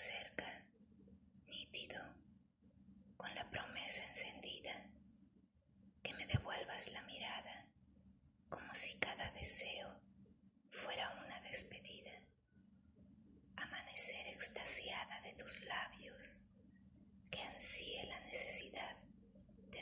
cerca, nítido, con la promesa encendida, que me devuelvas la mirada, como si cada deseo fuera una despedida. Amanecer extasiada de tus labios, que ansíe la necesidad de